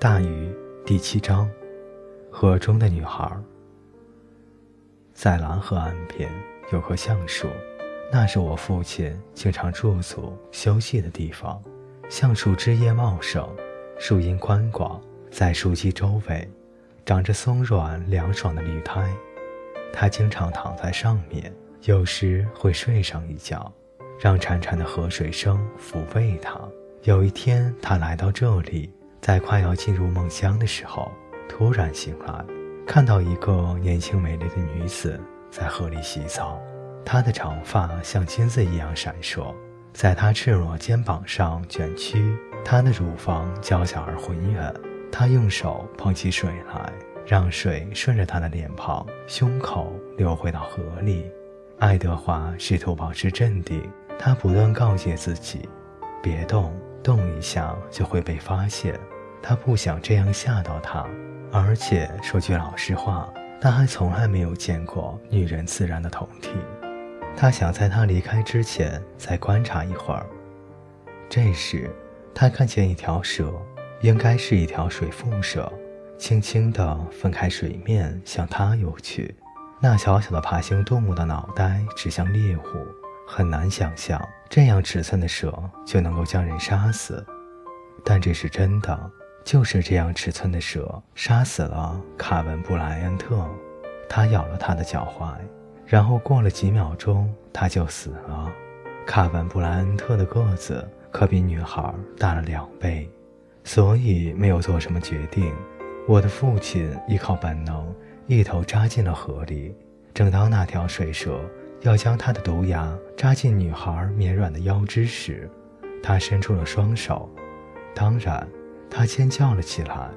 大雨第七章，河中的女孩。在蓝河岸边有棵橡树，那是我父亲经常驻足休息的地方。橡树枝叶茂盛，树荫宽广，在树基周围长着松软凉爽的绿苔。他经常躺在上面，有时会睡上一觉，让潺潺的河水声抚慰他。有一天，他来到这里，在快要进入梦乡的时候，突然醒来，看到一个年轻美丽的女子在河里洗澡。她的长发像金子一样闪烁，在她赤裸肩膀上卷曲。她的乳房娇小而浑圆。他用手捧起水来，让水顺着她的脸庞、胸口流回到河里。爱德华试图保持镇定，他不断告诫自己：“别动。”动一下就会被发现，他不想这样吓到她。而且说句老实话，他还从来没有见过女人自然的酮体。他想在她离开之前再观察一会儿。这时，他看见一条蛇，应该是一条水蝮蛇，轻轻地分开水面向他游去。那小小的爬行动物的脑袋指向猎户。很难想象这样尺寸的蛇就能够将人杀死，但这是真的。就是这样尺寸的蛇杀死了卡文布莱恩特，它咬了他的脚踝，然后过了几秒钟他就死了。卡文布莱恩特的个子可比女孩大了两倍，所以没有做什么决定。我的父亲依靠本能，一头扎进了河里。正当那条水蛇。要将他的毒牙扎进女孩绵软的腰肢时，他伸出了双手。当然，他尖叫了起来。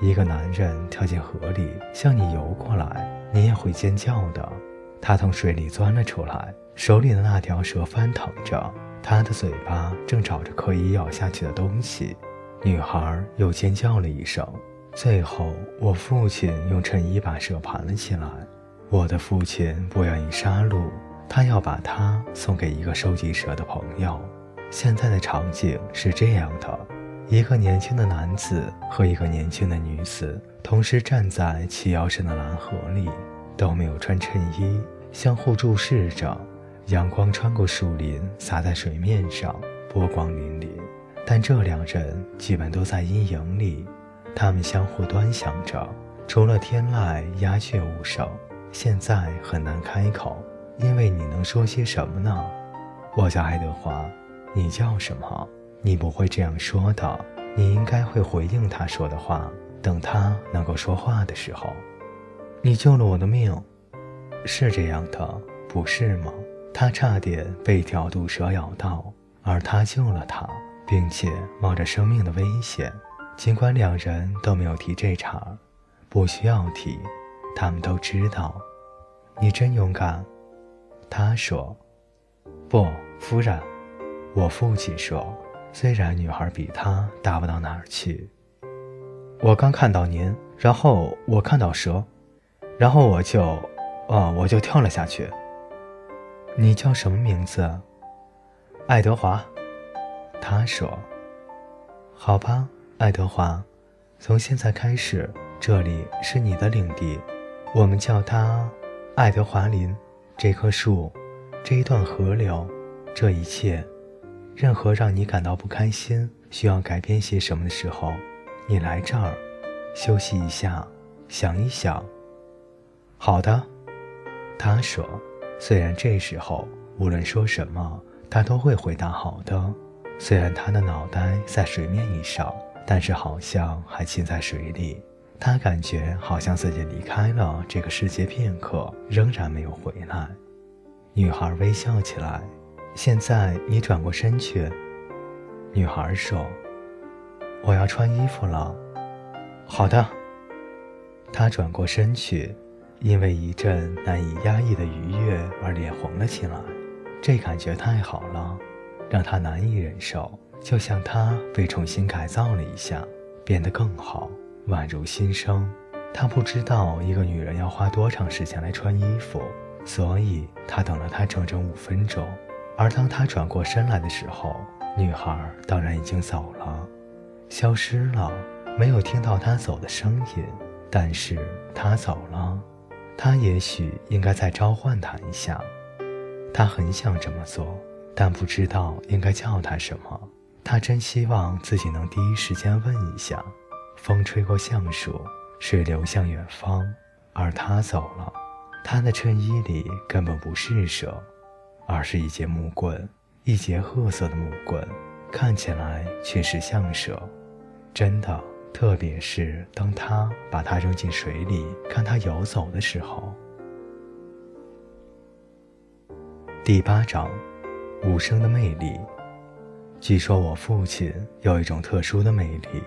一个男人跳进河里向你游过来，你也会尖叫的。他从水里钻了出来，手里的那条蛇翻腾着，他的嘴巴正找着可以咬下去的东西。女孩又尖叫了一声。最后，我父亲用衬衣把蛇盘了起来。我的父亲不愿意杀戮。他要把它送给一个收集蛇的朋友。现在的场景是这样的：一个年轻的男子和一个年轻的女子同时站在齐腰深的蓝河里，都没有穿衬衣，相互注视着。阳光穿过树林，洒在水面上，波光粼粼。但这两人基本都在阴影里，他们相互端详着。除了天籁，鸦雀无声。现在很难开口。因为你能说些什么呢？我叫爱德华，你叫什么？你不会这样说的。你应该会回应他说的话。等他能够说话的时候，你救了我的命，是这样的，不是吗？他差点被一条毒蛇咬到，而他救了他，并且冒着生命的危险。尽管两人都没有提这茬，不需要提，他们都知道。你真勇敢。他说：“不，夫人。”我父亲说：“虽然女孩比他大不到哪儿去。”我刚看到您，然后我看到蛇，然后我就，啊，我就跳了下去。你叫什么名字？爱德华。他说：“好吧，爱德华，从现在开始，这里是你的领地。我们叫它爱德华林。”这棵树，这一段河流，这一切，任何让你感到不开心、需要改变些什么的时候，你来这儿，休息一下，想一想。好的，他说。虽然这时候无论说什么，他都会回答好的。虽然他的脑袋在水面以上，但是好像还浸在水里。他感觉好像自己离开了这个世界片刻，仍然没有回来。女孩微笑起来。现在你转过身去。女孩说：“我要穿衣服了。”好的。她转过身去，因为一阵难以压抑的愉悦而脸红了起来。这感觉太好了，让她难以忍受，就像她被重新改造了一下，变得更好。宛如新生，他不知道一个女人要花多长时间来穿衣服，所以他等了她整整五分钟。而当他转过身来的时候，女孩当然已经走了，消失了，没有听到他走的声音，但是他走了。他也许应该再召唤他一下。他很想这么做，但不知道应该叫他什么。他真希望自己能第一时间问一下。风吹过橡树，水流向远方，而他走了。他的衬衣里根本不是蛇，而是一节木棍，一节褐色的木棍，看起来却是像蛇。真的，特别是当他把它扔进水里，看它游走的时候。第八章，无声的魅力。据说我父亲有一种特殊的魅力，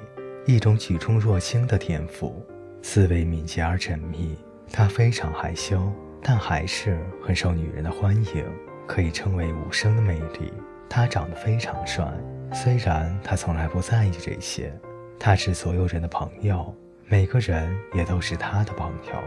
一种举重若轻的天赋，思维敏捷而缜密。他非常害羞，但还是很受女人的欢迎，可以称为无声的魅力。他长得非常帅，虽然他从来不在意这些。他是所有人的朋友，每个人也都是他的朋友。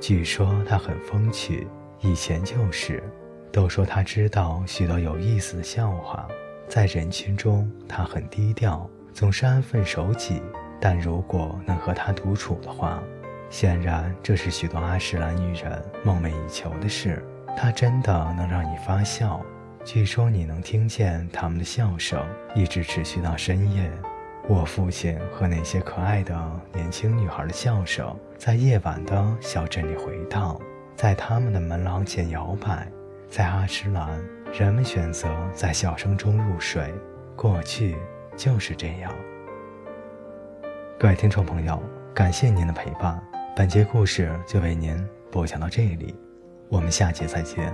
据说他很风趣，以前就是，都说他知道许多有意思的笑话。在人群中，他很低调，总是安分守己。但如果能和他独处的话，显然这是许多阿什兰女人梦寐以求的事。他真的能让你发笑，据说你能听见他们的笑声一直持续到深夜。我父亲和那些可爱的年轻女孩的笑声在夜晚的小镇里回荡，在他们的门廊前摇摆。在阿什兰。人们选择在笑声中入睡，过去就是这样。各位听众朋友，感谢您的陪伴，本节故事就为您播讲到这里，我们下节再见。